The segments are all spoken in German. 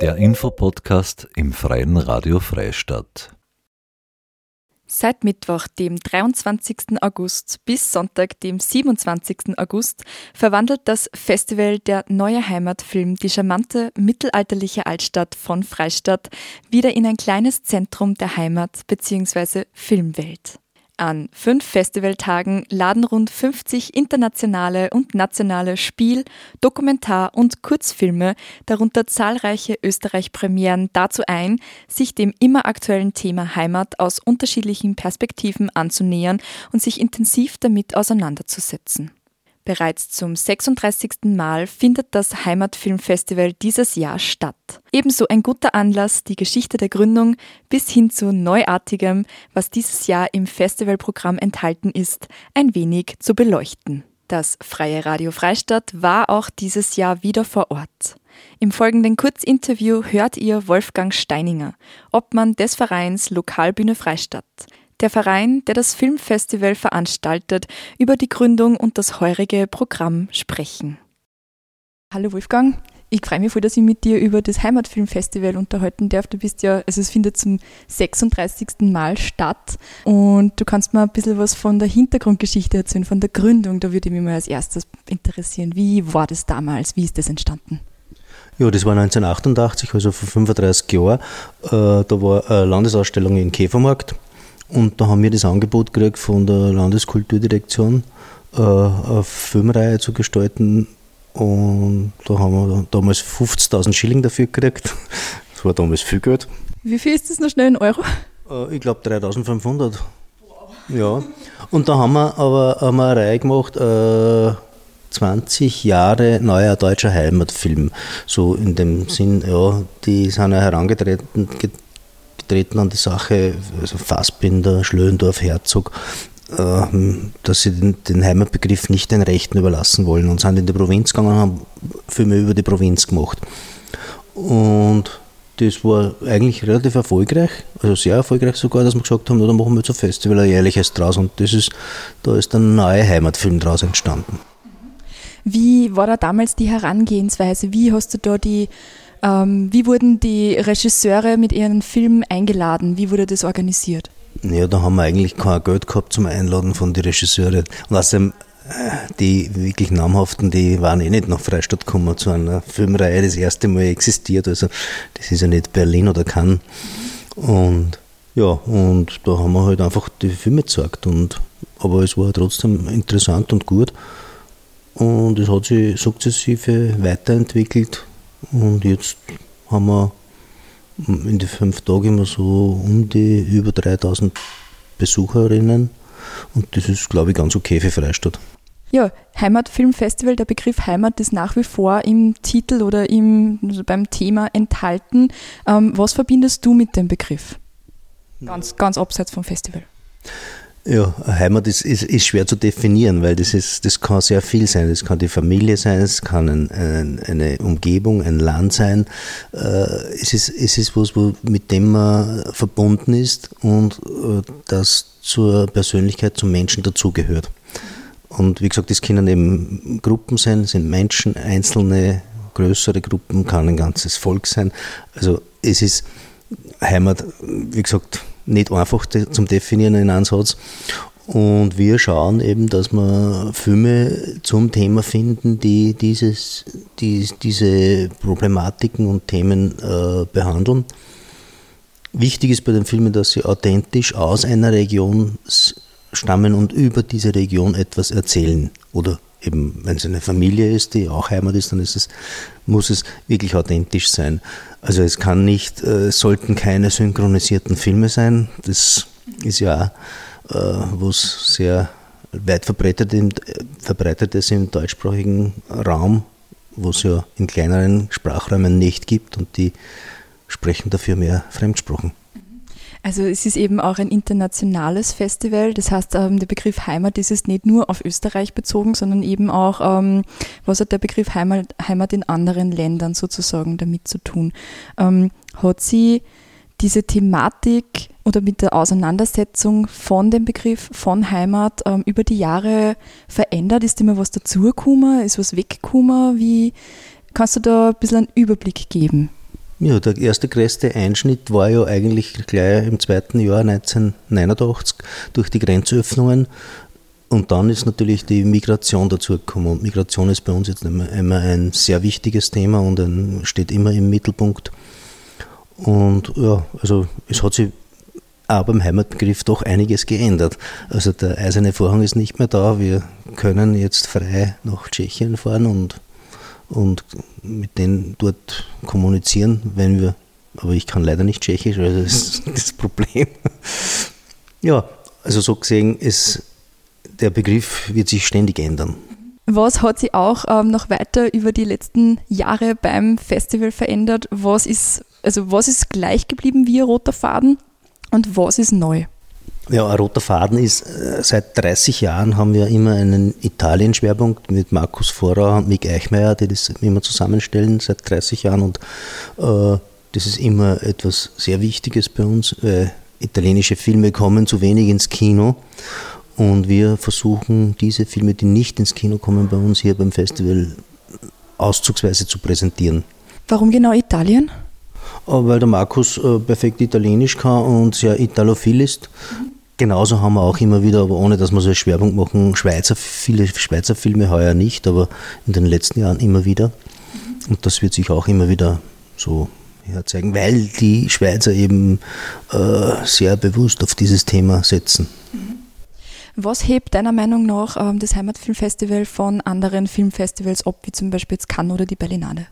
Der Infopodcast im Freien Radio Freistadt. Seit Mittwoch, dem 23. August bis Sonntag, dem 27. August, verwandelt das Festival der Neue Heimatfilm die charmante mittelalterliche Altstadt von Freistadt wieder in ein kleines Zentrum der Heimat bzw. Filmwelt. An fünf Festivaltagen laden rund 50 internationale und nationale Spiel-, Dokumentar- und Kurzfilme, darunter zahlreiche Österreich-Premieren, dazu ein, sich dem immer aktuellen Thema Heimat aus unterschiedlichen Perspektiven anzunähern und sich intensiv damit auseinanderzusetzen. Bereits zum 36. Mal findet das Heimatfilmfestival dieses Jahr statt. Ebenso ein guter Anlass, die Geschichte der Gründung bis hin zu Neuartigem, was dieses Jahr im Festivalprogramm enthalten ist, ein wenig zu beleuchten. Das Freie Radio Freistadt war auch dieses Jahr wieder vor Ort. Im folgenden Kurzinterview hört ihr Wolfgang Steininger, Obmann des Vereins Lokalbühne Freistadt der Verein, der das Filmfestival veranstaltet, über die Gründung und das heurige Programm sprechen. Hallo Wolfgang, ich freue mich voll, dass ich mit dir über das Heimatfilmfestival unterhalten darf. Du bist ja, also es findet zum 36. Mal statt und du kannst mir ein bisschen was von der Hintergrundgeschichte erzählen, von der Gründung. Da würde mich mal als erstes interessieren. Wie war das damals? Wie ist das entstanden? Ja, das war 1988, also vor 35 Jahren. Äh, da war eine Landesausstellung in Käfermarkt und da haben wir das Angebot gekriegt von der Landeskulturdirektion, äh, eine Filmreihe zu gestalten. Und da haben wir damals 50.000 Schilling dafür gekriegt. Das war damals viel Geld. Wie viel ist das noch schnell in Euro? Äh, ich glaube 3.500. Ja. Und da haben wir aber haben wir eine Reihe gemacht, äh, 20 Jahre neuer deutscher Heimatfilm. So in dem Sinn, ja, die sind ja herangetreten treten an die Sache, also Fassbinder, Schlöndorf, Herzog, ähm, dass sie den, den, Heimatbegriff nicht den Rechten überlassen wollen und sind in die Provinz gegangen und haben Filme über die Provinz gemacht. Und das war eigentlich relativ erfolgreich, also sehr erfolgreich sogar, dass wir gesagt haben, da machen wir jetzt ein Festival, ein jährliches draus und das ist, da ist ein neuer Heimatfilm draus entstanden. Wie war da damals die Herangehensweise? Wie hast du da die ähm, wie wurden die Regisseure mit ihren Filmen eingeladen? Wie wurde das organisiert? Ja, da haben wir eigentlich kein Geld gehabt zum Einladen von den Regisseuren. Und außerdem, äh, die wirklich namhaften, die waren eh nicht nach Freistadt gekommen zu einer Filmreihe, das erste Mal existiert. Also das ist ja nicht Berlin oder Cannes. Und ja, und da haben wir halt einfach die Filme gezeigt. Und, aber es war trotzdem interessant und gut. Und es hat sich sukzessive weiterentwickelt und jetzt haben wir in den fünf Tagen immer so um die über 3000 Besucherinnen. Und das ist, glaube ich, ganz okay für Freistadt. Ja, Heimatfilmfestival, der Begriff Heimat ist nach wie vor im Titel oder im, also beim Thema enthalten. Ähm, was verbindest du mit dem Begriff? Ganz, ganz abseits vom Festival. Ja, Heimat ist, ist, ist, schwer zu definieren, weil das, ist, das kann sehr viel sein. Das kann die Familie sein, es kann ein, ein, eine Umgebung, ein Land sein. Äh, es, ist, es ist was, wo, mit dem man verbunden ist und äh, das zur Persönlichkeit, zum Menschen dazugehört. Und wie gesagt, das können eben Gruppen sein, sind Menschen, einzelne, größere Gruppen, kann ein ganzes Volk sein. Also es ist Heimat, wie gesagt, nicht einfach zum Definieren in einem Satz. Und wir schauen eben, dass wir Filme zum Thema finden, die dieses, die, diese Problematiken und Themen äh, behandeln. Wichtig ist bei den Filmen, dass sie authentisch aus einer Region stammen und über diese Region etwas erzählen oder eben, wenn es eine Familie ist, die auch Heimat ist, dann ist es, muss es wirklich authentisch sein. Also es kann nicht, äh, es sollten keine synchronisierten Filme sein. Das ist ja äh, was sehr weit verbreitet, in, verbreitet ist im deutschsprachigen Raum, wo es ja in kleineren Sprachräumen nicht gibt und die sprechen dafür mehr Fremdsprachen. Also es ist eben auch ein internationales Festival. Das heißt, ähm, der Begriff Heimat ist es nicht nur auf Österreich bezogen, sondern eben auch, ähm, was hat der Begriff Heimat, Heimat in anderen Ländern sozusagen damit zu tun. Ähm, hat sie diese Thematik oder mit der Auseinandersetzung von dem Begriff von Heimat ähm, über die Jahre verändert? Ist immer was dazugekommen? Ist was weggekommen? Wie kannst du da ein bisschen einen Überblick geben? Ja, der erste größte Einschnitt war ja eigentlich gleich im zweiten Jahr 1989 durch die Grenzöffnungen. Und dann ist natürlich die Migration dazu gekommen. Und Migration ist bei uns jetzt immer, immer ein sehr wichtiges Thema und ein, steht immer im Mittelpunkt. Und ja, also es hat sich auch beim Heimatbegriff doch einiges geändert. Also der eiserne Vorhang ist nicht mehr da. Wir können jetzt frei nach Tschechien fahren und und mit denen dort kommunizieren, wenn wir, aber ich kann leider nicht Tschechisch, also das ist das Problem. Ja, also so gesehen ist der Begriff wird sich ständig ändern. Was hat sich auch ähm, noch weiter über die letzten Jahre beim Festival verändert? Was ist, also was ist gleich geblieben wie ein roter Faden und was ist neu? Ja, ein roter Faden ist, äh, seit 30 Jahren haben wir immer einen Italien-Schwerpunkt mit Markus Vorauer und Mick Eichmeier, die das immer zusammenstellen seit 30 Jahren und äh, das ist immer etwas sehr Wichtiges bei uns, weil italienische Filme kommen zu wenig ins Kino und wir versuchen diese Filme, die nicht ins Kino kommen, bei uns hier beim Festival auszugsweise zu präsentieren. Warum genau Italien? Äh, weil der Markus äh, perfekt Italienisch kann und sehr italophil ist. Genauso haben wir auch immer wieder, aber ohne dass wir so eine Schwerpunkt machen, Schweizer, viele Schweizer Filme heuer nicht, aber in den letzten Jahren immer wieder. Und das wird sich auch immer wieder so herzeigen, weil die Schweizer eben äh, sehr bewusst auf dieses Thema setzen. Was hebt deiner Meinung nach ähm, das Heimatfilmfestival von anderen Filmfestivals ab, wie zum Beispiel jetzt Cannes oder die Berlinale?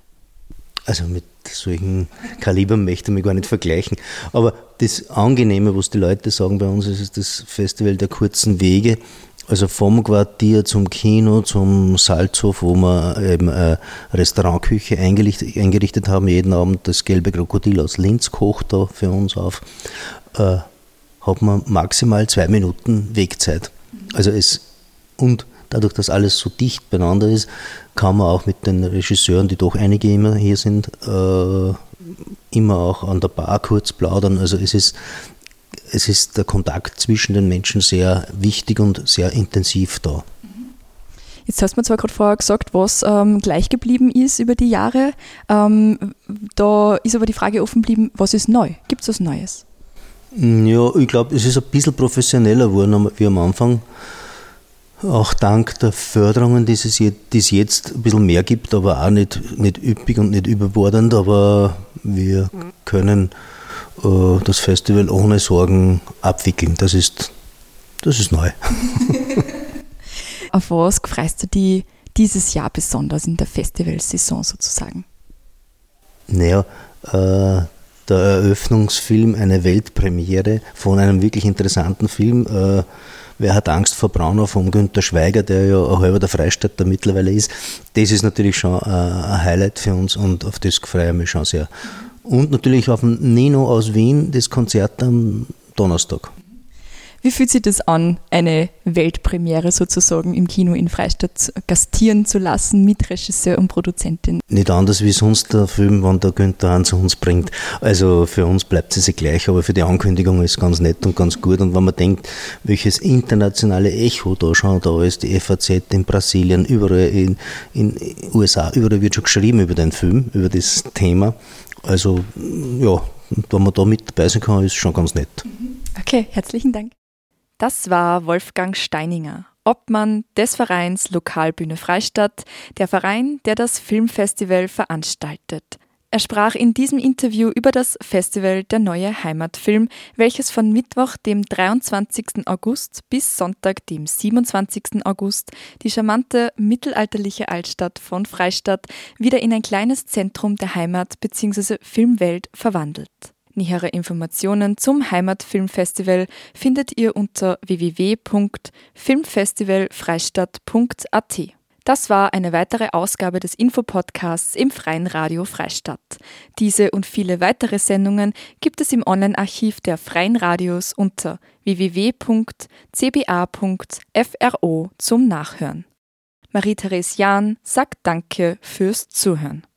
Also mit solchen Kalibern möchte ich mich gar nicht vergleichen. Aber das Angenehme, was die Leute sagen bei uns, ist, das Festival der kurzen Wege. Also vom Quartier zum Kino, zum Salzhof, wo wir eben eine Restaurantküche eingerichtet, eingerichtet haben, jeden Abend das gelbe Krokodil aus Linz kocht da für uns auf, äh, hat man maximal zwei Minuten Wegzeit. Also es, und dadurch, dass alles so dicht beieinander ist, kann man auch mit den Regisseuren, die doch einige immer hier sind, äh, immer auch an der Bar kurz plaudern. Also es ist, es ist der Kontakt zwischen den Menschen sehr wichtig und sehr intensiv da. Jetzt hast du mir zwar gerade vorher gesagt, was ähm, gleich geblieben ist über die Jahre. Ähm, da ist aber die Frage offen geblieben, was ist neu? Gibt es was Neues? Ja, ich glaube, es ist ein bisschen professioneller geworden wie am Anfang. Auch dank der Förderungen, die es, die es jetzt ein bisschen mehr gibt, aber auch nicht, nicht üppig und nicht überbordend, aber wir können äh, das Festival ohne Sorgen abwickeln. Das ist, das ist neu. Auf was freust du dich dieses Jahr besonders in der Festivalsaison sozusagen? Naja, äh, der Eröffnungsfilm, eine Weltpremiere von einem wirklich interessanten Film. Äh, Wer hat Angst vor Braunau vom Günter Schweiger, der ja ein halber der Freistadt mittlerweile ist. Das ist natürlich schon äh, ein Highlight für uns und auf das freue ich mich schon sehr. Und natürlich auf dem Nino aus Wien, das Konzert am Donnerstag. Wie fühlt sich das an, eine Weltpremiere sozusagen im Kino in Freistadt gastieren zu lassen mit Regisseur und Produzentin? Nicht anders wie sonst der Film, wann der Günther an zu uns bringt. Also für uns bleibt es gleich, aber für die Ankündigung ist es ganz nett und ganz gut. Und wenn man denkt, welches internationale Echo da schon da ist, die FAZ in Brasilien, überall in, in USA, überall wird schon geschrieben über den Film, über das Thema. Also ja, wenn man da mit dabei sein kann, ist schon ganz nett. Okay, herzlichen Dank. Das war Wolfgang Steininger, Obmann des Vereins Lokalbühne Freistadt, der Verein, der das Filmfestival veranstaltet. Er sprach in diesem Interview über das Festival Der neue Heimatfilm, welches von Mittwoch, dem 23. August bis Sonntag, dem 27. August, die charmante mittelalterliche Altstadt von Freistadt wieder in ein kleines Zentrum der Heimat bzw. Filmwelt verwandelt. Nähere Informationen zum Heimatfilmfestival findet ihr unter www.filmfestivalfreistadt.at. Das war eine weitere Ausgabe des Infopodcasts im Freien Radio Freistadt. Diese und viele weitere Sendungen gibt es im Online-Archiv der Freien Radios unter www.cba.fro zum Nachhören. Marie-Therese Jahn sagt Danke fürs Zuhören.